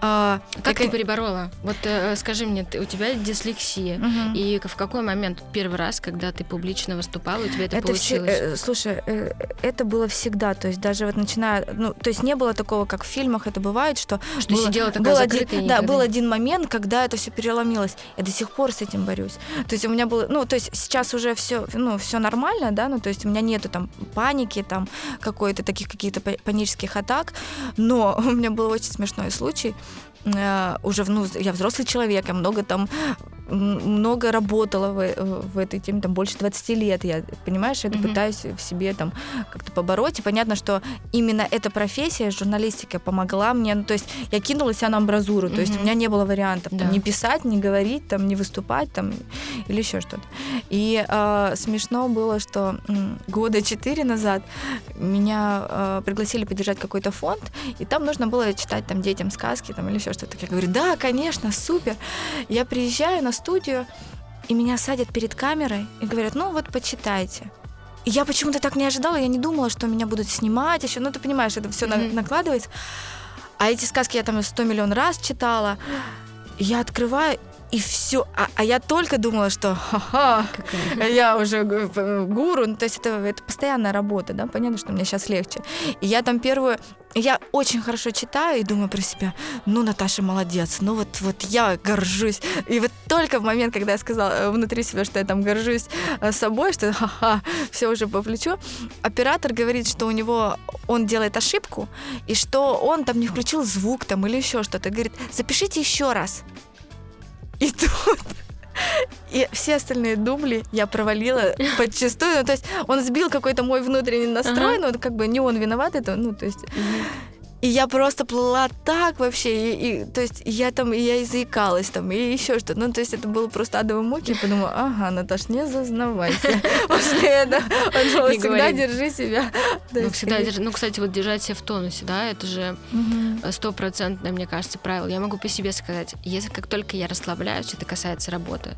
А, как ты переборола? Вот э, скажи мне, ты- у тебя дислексия. И в какой момент, первый раз, когда ты публично выступала, у тебя это, Это все, получилось? э, слушай, э, это было всегда, то есть даже вот начиная, ну, то есть не было такого, как в фильмах это бывает, что Что было- сидела такая был один, да, был один момент, когда это все переломилось. Я до сих пор с этим борюсь. То есть у меня было, ну, то есть сейчас уже все, ну, все нормально, да, ну, то есть у меня нету там паники, там какой-то таких каких-то па- панических атак, но у меня был очень смешной случай. Э, Уже, ну, я взрослый человек, я много там много работала в, в этой теме, там больше 20 лет, я, понимаешь, это Мгм. пытаюсь в себе там как-то побороть, и понятно, что именно эта профессия, журналистика, помогла мне, ну, то есть я кинулась себя на амбразуру, то есть у меня не было вариантов, там, Да. не писать, не говорить, там, не выступать, там, или еще что-то. И э, смешно было, что м, года четыре назад меня э, пригласили поддержать какой-то фонд, и там нужно было читать там детям сказки, там, или еще что-то. Я говорю, да, конечно, супер. Я приезжаю на студию, и меня садят перед камерой и говорят, ну вот почитайте. И я почему-то так не ожидала, я не думала, что меня будут снимать еще. Ну, ты понимаешь, это все Мгм. накладывается. А эти сказки я там сто миллион раз читала. Я открываю, и все. А, а я только думала, что ха-ха, я уже гуру. Ну, то есть это, это постоянная работа, да, понятно, что мне сейчас легче. И я там первую... Я очень хорошо читаю и думаю про себя, ну, Наташа молодец, ну вот, вот я горжусь. И вот только в момент, когда я сказала э, внутри себя, что я там горжусь э, собой, что ха-ха, все уже по плечу, оператор говорит, что у него он делает ошибку, и что он там не включил звук там или еще что-то. Говорит, запишите еще раз. И тут и все остальные дубли я провалила подчастую. Ну, то есть он сбил какой-то мой внутренний настрой, Ага. ну, как бы не он виноват, это, ну, то есть... И я просто плыла так вообще, и, и, то есть я там, и я и заикалась там, и еще что-то. Ну, то есть это было просто адовые муки. Я подумала, ага, Наташ, не зазнавайся. После этого всегда держи себя. Ну, всегда, и- держ- ну, кстати, вот держать себя в тонусе, да, это же стопроцентное, мне кажется, правило. Я могу по себе сказать, если как только я расслабляюсь, это касается работы.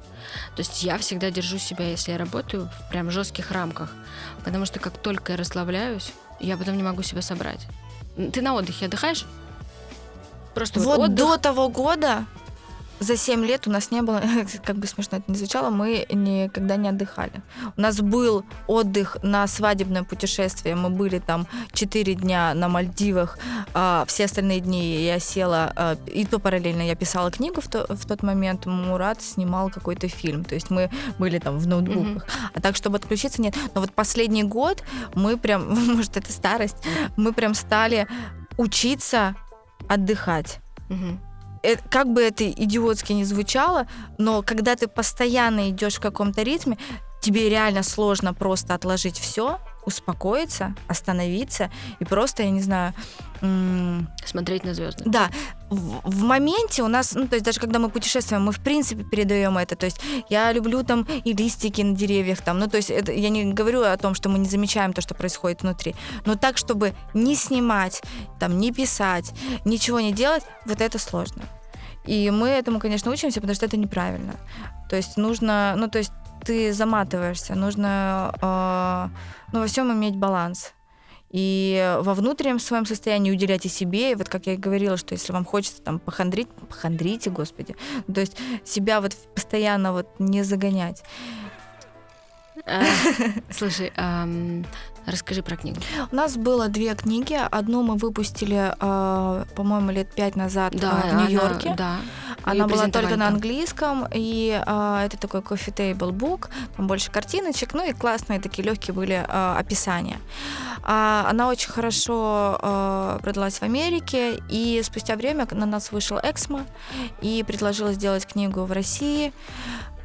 То есть я всегда держу себя, если я работаю, в прям жестких рамках. Потому что как только я расслабляюсь, я потом не могу себя собрать. Ты на отдыхе отдыхаешь? Просто вот, Вот отдых. до того года, за 7 лет у нас не было, как бы смешно это ни звучало, мы никогда не отдыхали. У нас был отдых на свадебное путешествие. Мы были там 4 дня на Мальдивах. а все остальные дни я села, а, и то параллельно я писала книгу в, то- в тот момент. Мурат снимал какой-то фильм. То есть мы были там в ноутбуках. А так, чтобы отключиться, нет. Но вот последний год мы прям, может, это старость, мы прям стали учиться отдыхать. Мгм. Э, как бы это идиотски не звучало, но когда ты постоянно идешь в каком-то ритме, тебе реально сложно просто отложить все, успокоиться, остановиться и просто, я не знаю, Смотреть на звезды. да, в, в моменте у нас, ну, то есть даже когда мы путешествуем, мы в принципе передаем это. То есть я люблю там и листики на деревьях, там, ну, то есть это, я не говорю о том, что мы не замечаем то, что происходит внутри, но так, чтобы не снимать, там, не писать, ничего не делать, вот это сложно. И мы этому, конечно, учимся, потому что это неправильно. То есть нужно, ну, то есть ты заматываешься, нужно, э, ну, во всем иметь баланс и во внутреннем своем состоянии уделять и себе. И вот как я и говорила, что если вам хочется там похандрить, похандрите, господи. То есть себя вот постоянно вот не загонять. А, слушай, расскажи про книгу. У нас было две книги. Одну мы выпустили, а, по-моему, лет пять назад да, в Нью-Йорке. Да. Она была только на английском, и а, это такой coffee table book, там больше картиночек, ну и классные такие легкие были а, описания. А, она очень хорошо а, продалась в Америке, и спустя время на нас вышел Эксмо и предложила сделать книгу в России.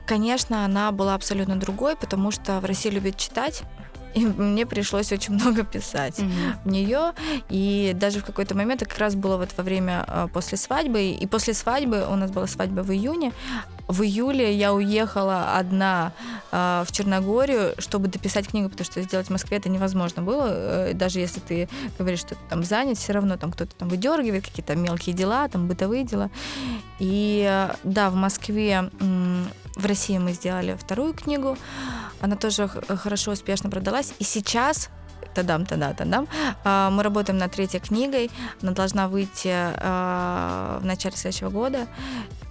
Конечно, она была абсолютно другой, потому что в России любят читать, и мне пришлось очень много писать mm-hmm. в нее. И даже в какой-то момент, это как раз было вот во время э, после свадьбы, и после свадьбы, у нас была свадьба в июне, в июле я уехала одна э, в Черногорию, чтобы дописать книгу, потому что сделать в Москве это невозможно было. Э, даже если ты говоришь, что ты там занят, все равно там кто-то там выдергивает какие-то мелкие дела, там бытовые дела. И э, да, в Москве, э, в России мы сделали вторую книгу. Она тоже хорошо, успешно продалась. И сейчас тадам, тада, тадам. А, мы работаем над третьей книгой. Она должна выйти а, в начале следующего года.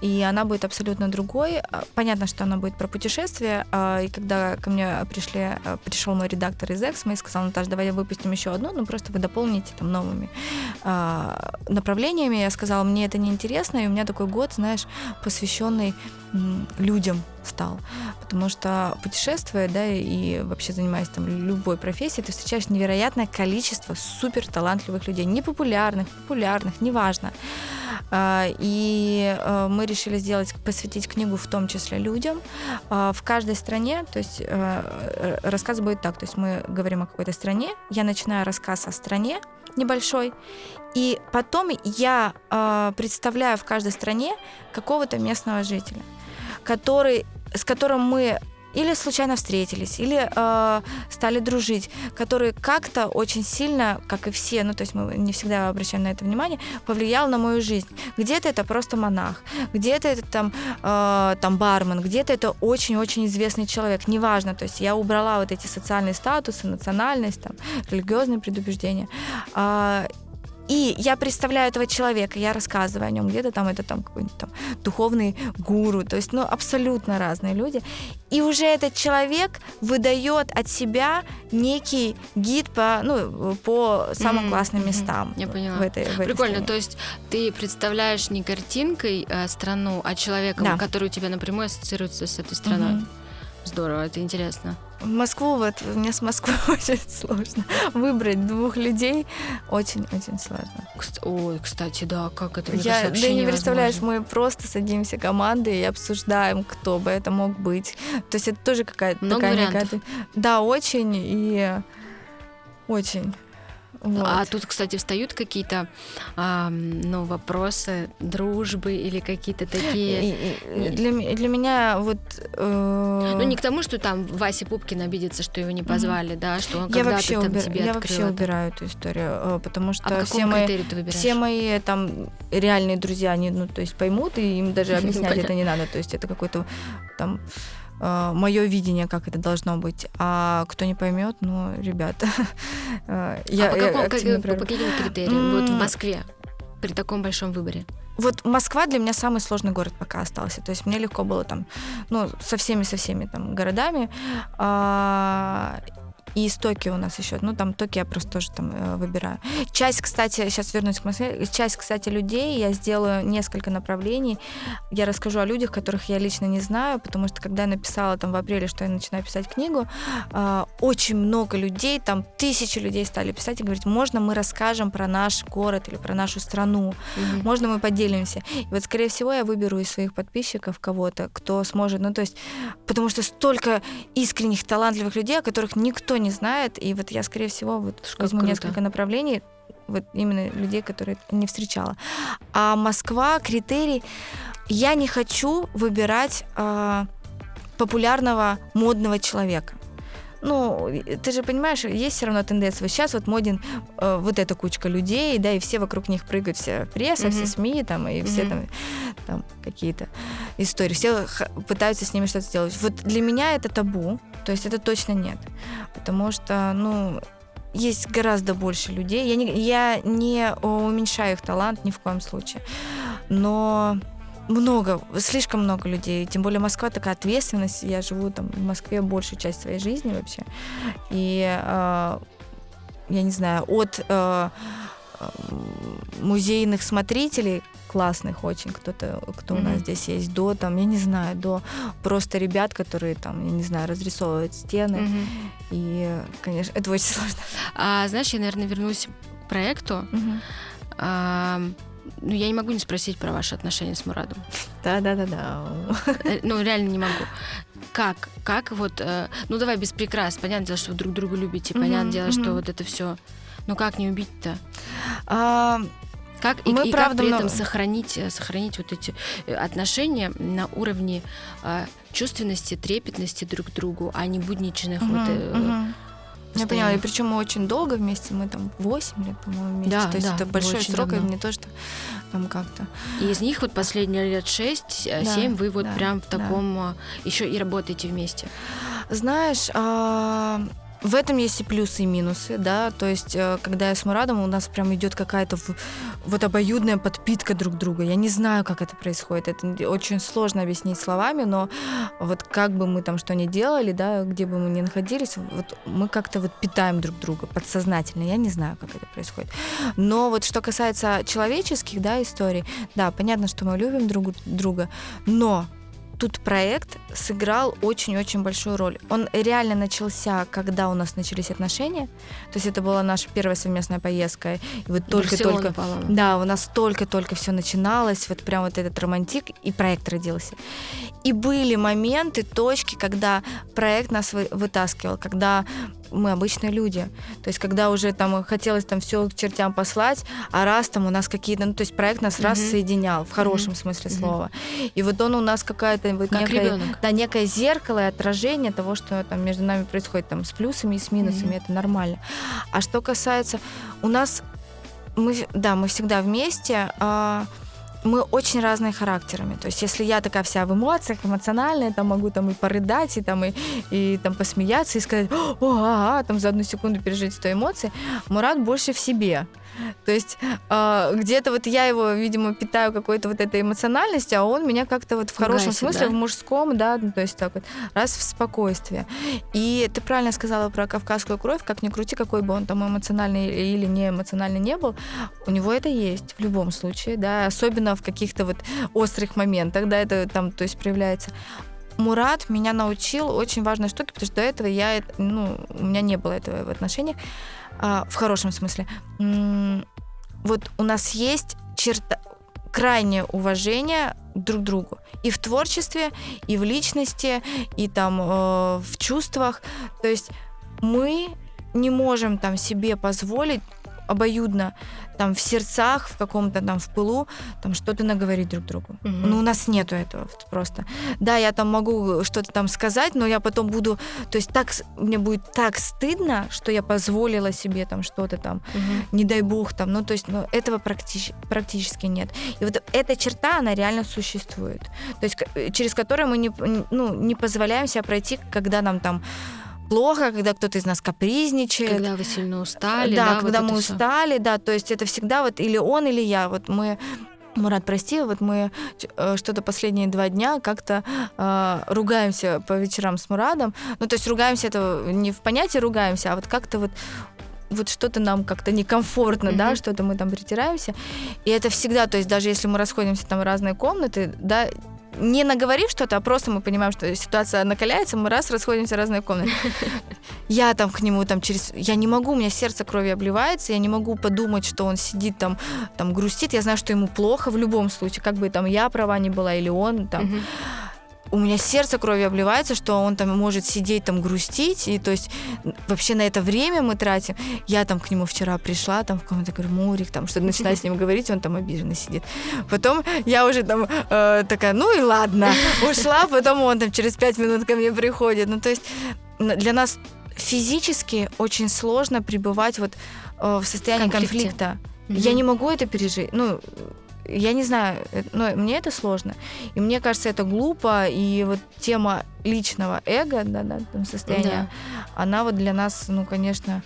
И она будет абсолютно другой. А, понятно, что она будет про путешествие. И когда ко мне пришли, пришел мой редактор из Эксмо и сказал, Наташа, давай выпустим еще одну, ну просто вы дополните там новыми направлениями. Я сказала, мне это не интересно, и у меня такой год, знаешь, посвященный людям стал. Потому что путешествуя, да, и вообще занимаясь там любой профессией, ты встречаешь невероятное количество супер талантливых людей, непопулярных, популярных, неважно. А, и а, мы решили сделать, посвятить книгу в том числе людям. А, в каждой стране, то есть рассказ будет так, то есть мы говорим о какой-то стране, я начинаю рассказ о стране небольшой, и потом я представляю в каждой стране какого-то местного жителя который, с которым мы или случайно встретились, или э, стали дружить, которые как-то очень сильно, как и все, ну то есть мы не всегда обращаем на это внимание, повлиял на мою жизнь. Где-то это просто монах, где-то это там, э, там бармен, где-то это очень-очень известный человек, неважно, то есть я убрала вот эти социальные статусы, национальность, там, религиозные предубеждения. Э, и я представляю этого человека, я рассказываю о нем, где-то там это там какой-нибудь там духовный гуру, то есть, ну, абсолютно разные люди. И уже этот человек выдает от себя некий гид по, ну, по самым mm-hmm. классным местам. Я поняла. В этой, в этой Прикольно, стране. то есть ты представляешь не картинкой э, страну, а человеком, да. который у тебя напрямую ассоциируется с этой страной. Mm-hmm. Здорово, это интересно. В Москву, вот мне с Москвы очень сложно. Выбрать двух людей очень-очень сложно. Ой, кстати, да, как это? Я, да не представляешь, мы просто садимся командой и обсуждаем, кто бы это мог быть. То есть это тоже какая-то Много такая вариантов. Да, очень и очень. Вот. А тут, кстати, встают какие-то а, ну, вопросы дружбы или какие-то такие. Для, для меня вот. Э... Ну не к тому, что там Вася Пупкин обидится, что его не позвали, mm-hmm. да, что он я вообще там убир... тебе Я вообще это. убираю эту историю, э, потому что а все мои все мои там реальные друзья, они, ну то есть поймут и им даже объяснять это не надо, то есть это какой-то там э, мое видение, как это должно быть. А кто не поймет, ну, ребята. Э, я, а по, какому, как, по каким критериям? Вот в Москве при таком большом выборе? Вот Москва для меня самый сложный город пока остался. То есть мне легко было там, ну, со всеми, со всеми там городами. А, и из Токио у нас еще. Ну, там Токио я просто тоже там э, выбираю. Часть, кстати, сейчас вернусь к Москве. Часть, кстати, людей я сделаю несколько направлений. Я расскажу о людях, которых я лично не знаю, потому что когда я написала там в апреле, что я начинаю писать книгу, э, очень много людей, там тысячи людей стали писать и говорить, можно мы расскажем про наш город или про нашу страну, mm-hmm. можно мы поделимся. И вот, скорее всего, я выберу из своих подписчиков кого-то, кто сможет, ну, то есть, потому что столько искренних, талантливых людей, о которых никто не знает. И вот я, скорее всего, вот возьму круто. несколько направлений, вот именно людей, которые не встречала. А Москва, критерий, я не хочу выбирать э, популярного модного человека ну, ты же понимаешь, есть все равно тенденция. Сейчас вот моден э, вот эта кучка людей, да, и все вокруг них прыгают, вся пресса, mm-hmm. все СМИ, там, и mm-hmm. все там, там какие-то истории. Все пытаются с ними что-то сделать. Вот для меня это табу, то есть это точно нет. Потому что, ну, есть гораздо больше людей. Я не, я не уменьшаю их талант ни в коем случае. Но много, слишком много людей. Тем более Москва такая ответственность. Я живу там в Москве большую часть своей жизни вообще. И э, я не знаю, от э, музейных смотрителей классных очень, кто-то, кто mm-hmm. у нас здесь есть, до там, я не знаю, до просто ребят, которые там, я не знаю, разрисовывают стены. Mm-hmm. И, конечно, это очень сложно. А, знаешь, я, наверное, вернусь к проекту. Mm-hmm. А, ну, я не могу не спросить про ваши отношения с Мурадом. Да-да-да-да. Э, ну, реально не могу. Как? Как вот... Э, ну, давай без прикрас. Понятное дело, что вы друг друга любите. Понятное дело, что вот это все... Ну, как не убить-то? А, как и, мы и правда как при этом сохранить, э, сохранить вот эти отношения на уровне э, чувственности, трепетности друг к другу, а не будничных угу, вот, э, угу. Я поняла, и причем мы очень долго вместе, мы там 8 лет, по-моему, вместе. Да, то есть да, это большой срок, давно. и не то, что там как-то. И из них вот последние лет 6-7 да, вы вот да, прям в таком да. еще и работаете вместе. Знаешь, а, в этом есть и плюсы, и минусы, да, то есть, э, когда я с Мурадом, у нас прям идет какая-то вот обоюдная подпитка друг друга. Я не знаю, как это происходит, это очень сложно объяснить словами, но вот как бы мы там что ни делали, да, где бы мы ни находились, вот мы как-то вот питаем друг друга подсознательно, я не знаю, как это происходит. Но вот что касается человеческих, да, историй, да, понятно, что мы любим друг друга, но тут проект сыграл очень-очень большую роль. Он реально начался, когда у нас начались отношения. То есть это была наша первая совместная поездка. И вот только-только... Да, у нас только-только все начиналось, вот прям вот этот романтик, и проект родился. И были моменты, точки, когда проект нас вытаскивал, когда мы обычные люди. То есть, когда уже там хотелось там все к чертям послать, а раз там у нас какие-то, ну, то есть проект нас mm-hmm. раз соединял в хорошем mm-hmm. смысле слова. Mm-hmm. И вот он у нас какая-то вот как некое, ребенок. да, некое зеркало и отражение того, что там между нами происходит там с плюсами и с минусами, mm-hmm. это нормально. А что касается у нас мы, да, мы всегда вместе. А, мы очень разные характерами. То есть, если я такая вся в эмоциях, эмоциональная, там могу там и порыдать, и там и, и там посмеяться, и сказать, о, ага, там за одну секунду пережить 100 эмоций, Мурат больше в себе. То есть э, где-то вот я его, видимо, питаю какой-то вот этой эмоциональностью, а он меня как-то вот в хорошем Гасит, смысле, да? в мужском, да, ну, то есть так вот, раз в спокойствие. И ты правильно сказала про кавказскую кровь, как ни крути, какой бы он там эмоциональный или не эмоциональный не был, у него это есть в любом случае, да, особенно в каких-то вот острых моментах, да, это там, то есть проявляется. Мурат меня научил очень важной штуке, потому что до этого я, ну, у меня не было этого в отношениях. А, в хорошем смысле. Вот у нас есть черта крайнее уважение друг к другу и в творчестве, и в личности, и там э, в чувствах. То есть мы не можем там себе позволить обоюдно там в сердцах, в каком-то там в пылу, там что-то наговорить друг другу. Угу. Ну, у нас нету этого просто. Да, я там могу что-то там сказать, но я потом буду, то есть так, мне будет так стыдно, что я позволила себе там что-то там, угу. не дай бог там, ну, то есть, ну, этого практически, практически нет. И вот эта черта, она реально существует. То есть, через которую мы не, ну, не позволяем себе пройти, когда нам там плохо, когда кто-то из нас капризничает. Когда вы сильно устали. Да, да когда вот мы устали, да, то есть это всегда вот или он, или я. Вот мы Мурат, прости, вот мы э, что-то последние два дня как-то э, ругаемся по вечерам с Мурадом. Ну, то есть ругаемся это не в понятии ругаемся, а вот как-то вот вот что-то нам как-то некомфортно, mm-hmm. да, что-то мы там притираемся. И это всегда, то есть даже если мы расходимся там в разные комнаты, да, не наговорив что-то, а просто мы понимаем, что ситуация накаляется, мы раз расходимся в разные комнаты. Я там к нему там через... Я не могу, у меня сердце крови обливается, я не могу подумать, что он сидит там, там грустит. Я знаю, что ему плохо в любом случае, как бы там я права не была или он там. У меня сердце кровью обливается, что он там может сидеть там грустить, и то есть вообще на это время мы тратим. Я там к нему вчера пришла, там в комнате говорю, Мурик, там что-то начинаю с ним говорить, он там обиженно сидит. Потом я уже там э, такая, ну и ладно, ушла, потом он там через пять минут ко мне приходит. Ну то есть для нас физически очень сложно пребывать вот э, в состоянии Конфликте. конфликта. Угу. Я не могу это пережить. Ну, я не знаю, э, но мне это сложно. И мне кажется, это глупо. И вот тема личного эго, да, да, там состояния, да. она вот для нас, ну, конечно,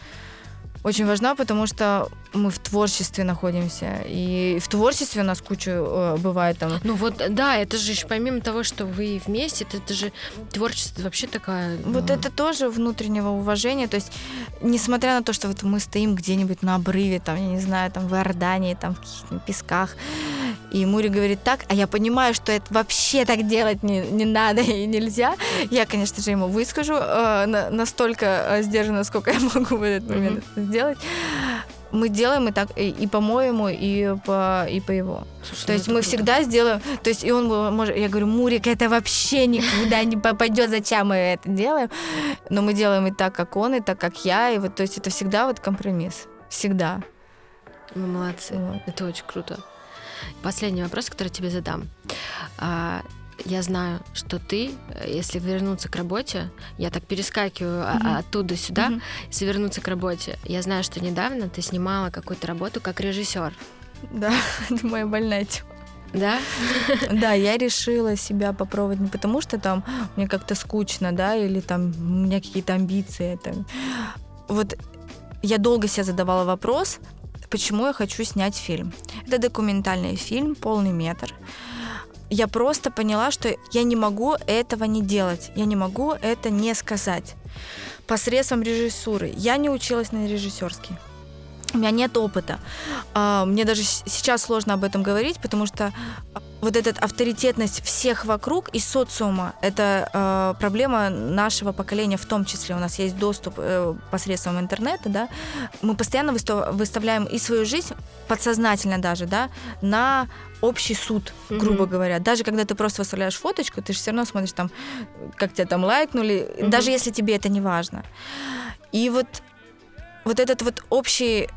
очень важна, потому что мы в творчестве находимся. И в творчестве у нас куча э, бывает там. Ну вот, да, это же еще помимо того, что вы вместе, это, это же творчество вообще такая... Ну... Вот это тоже внутреннего уважения. То есть, несмотря на то, что вот мы стоим где-нибудь на обрыве, там, я не знаю, там в Иордании, там в каких-то песках, и Мури говорит так, а я понимаю, что это вообще так делать не, не надо и нельзя. Я, конечно же, ему выскажу э, на, настолько э, сдержанно, сколько я могу в этот момент mm-hmm. сделать мы делаем и так, и, и по-моему, и по, и по его. Слушай, то ну есть мы круто. всегда сделаем, то есть и он может, я говорю, Мурик, это вообще никуда не попадет, зачем мы это делаем, но мы делаем и так, как он, и так, как я, и вот, то есть это всегда вот компромисс, всегда. Вы молодцы, вот. это очень круто. Последний вопрос, который тебе задам. Я знаю, что ты, если вернуться к работе, я так перескакиваю mm-hmm. оттуда сюда, mm-hmm. если вернуться к работе, я знаю, что недавно ты снимала какую-то работу как режиссер. Да, это моя больная тема. Да? Да, я решила себя попробовать не потому, что там мне как-то скучно, да, или там у меня какие-то амбиции. Там. Вот я долго себе задавала вопрос, почему я хочу снять фильм. Это документальный фильм, полный метр я просто поняла, что я не могу этого не делать, я не могу это не сказать. Посредством режиссуры. Я не училась на режиссерский. У меня нет опыта. А, мне даже сейчас сложно об этом говорить, потому что вот эта авторитетность всех вокруг и социума – это э, проблема нашего поколения в том числе. У нас есть доступ э, посредством интернета, да. Мы постоянно выставляем и свою жизнь, подсознательно даже, да, на общий суд, грубо mm-hmm. говоря. Даже когда ты просто выставляешь фоточку, ты же все равно смотришь там, как тебя там лайкнули, mm-hmm. даже если тебе это не важно. И вот вот этот вот общий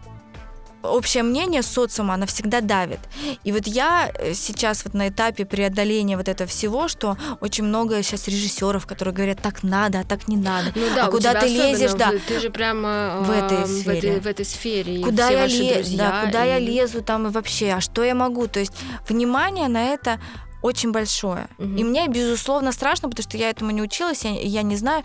общее мнение социума, оно всегда давит. И вот я э, сейчас вот на этапе преодоления вот этого всего, что очень много сейчас режиссеров, которые говорят, так надо, а так не надо. Ну, да, а куда ты лезешь, да. Ты же прямо в этой сфере. В этой, в этой сфере. Куда я лезу, да, куда и... я лезу там и вообще, а что я могу? То есть внимание на это очень большое. Угу. И мне, безусловно, страшно, потому что я этому не училась, я, я не знаю.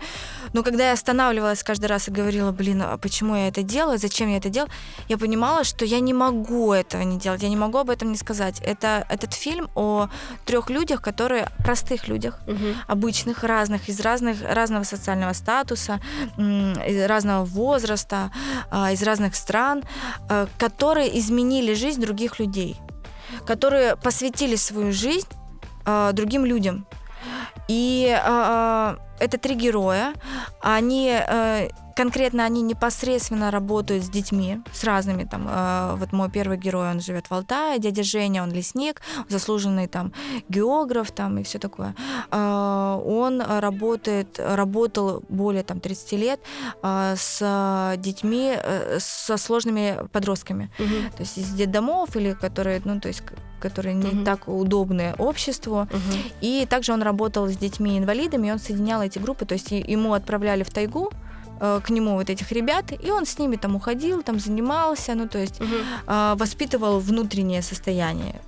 Но когда я останавливалась каждый раз и говорила, блин, а почему я это делаю, зачем я это делаю, я понимала, что я не могу этого не делать, я не могу об этом не сказать. Это этот фильм о трех людях, которые простых людях, угу. обычных, разных, из разных разного социального статуса, из разного возраста, а, из разных стран, а, которые изменили жизнь других людей которые посвятили свою жизнь э, другим людям. И э, это три героя. Они э, конкретно они непосредственно работают с детьми, с разными там. Э, вот мой первый герой, он живет в Алтае, дядя Женя, он лесник, заслуженный там географ там и все такое. Э, он работает, работал более там 30 лет э, с детьми, э, со сложными подростками, угу. то есть из детдомов или которые, ну то есть которые не угу. так удобны обществу. Угу. И также он работал с детьми-инвалидами, он соединял эти группы, то есть ему отправляли в тайгу, Э, к нему вот этих ребят, и он с ними там уходил, там занимался, ну то есть угу. воспитывал внутреннее состояние.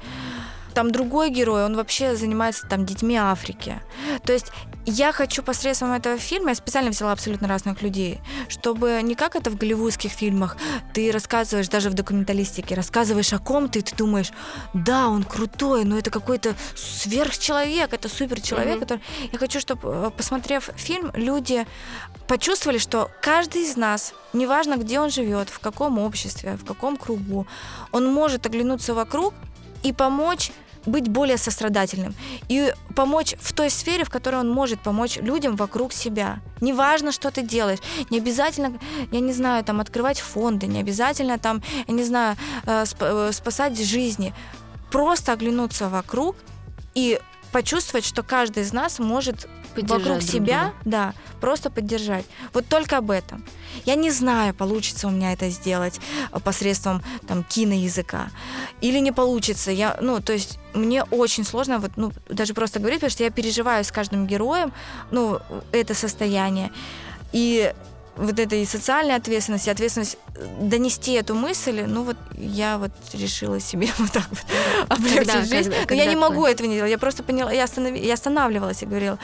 Там другой герой, он вообще занимается там детьми Африки. То есть я хочу посредством этого фильма, я специально взяла абсолютно разных людей, чтобы не как это в голливудских фильмах, ты рассказываешь, даже в документалистике, рассказываешь о ком-то, и ты думаешь, да, он крутой, но это какой-то сверхчеловек, это суперчеловек. Mm-hmm. Который... Я хочу, чтобы, э, посмотрев фильм, люди почувствовали, что каждый из нас, неважно, где он живет, в каком обществе, в каком кругу, он может оглянуться вокруг и помочь быть более сострадательным и помочь в той сфере, в которой он может помочь людям вокруг себя. Неважно, что ты делаешь. Не обязательно, я не знаю, там открывать фонды, не обязательно там, я не знаю, э, э, спасать жизни. Просто оглянуться вокруг и почувствовать, что каждый из нас может Поддержать вокруг друг себя, друга. да, просто поддержать. Вот только об этом. Я не знаю, получится у меня это сделать э, посредством там киноязыка или не получится. Я, ну, то есть мне очень сложно вот, ну, даже просто говорить, потому что я переживаю с каждым героем, ну, это состояние. И вот эта и социальная ответственность, и ответственность э, донести эту мысль, ну вот я вот решила себе вот так вот облегчить жизнь. когда- Но я когда не могу этого не делать. Я просто поняла, я, останов- я останавливалась и говорила,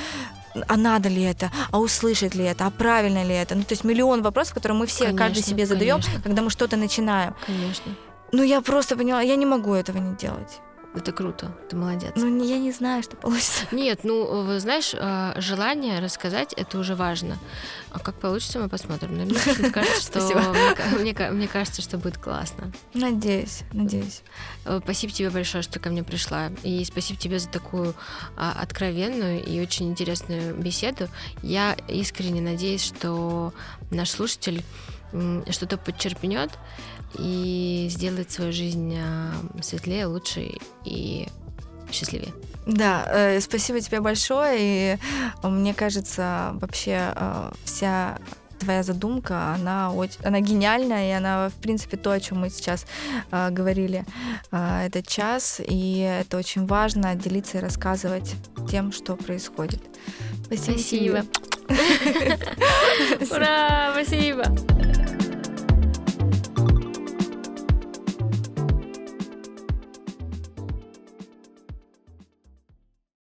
а надо ли это, а услышит ли это, а правильно ли это. Ну, то есть миллион вопросов, которые мы все, каждый Конечно, себе задаем, конечно. когда мы что-то начинаем. Конечно. Ну, я просто поняла, я не могу этого не делать. Это круто. Ты молодец. Ну, я не знаю, что получится. Нет, ну, вы знаешь, э, желание рассказать это уже важно. А как получится, мы посмотрим. Но мне кажется, что мне, мне ка- мне кажется, что будет классно. Надеюсь, надеюсь. Э, Спасибо тебе большое, что ко мне пришла. И спасибо тебе за такую а, откровенную и очень интересную беседу. Я искренне надеюсь, что наш слушатель что-то подчерпнет и сделает свою жизнь а, светлее, лучше и счастливее. Да, э, спасибо тебе большое. И э, мне кажется, вообще э, вся твоя задумка, она, очень, она гениальная, и она, в принципе, то, о чем мы сейчас э, говорили э, этот час. И это очень важно делиться и рассказывать тем, что происходит. Спасибо. Спасибо. Ура, спасибо.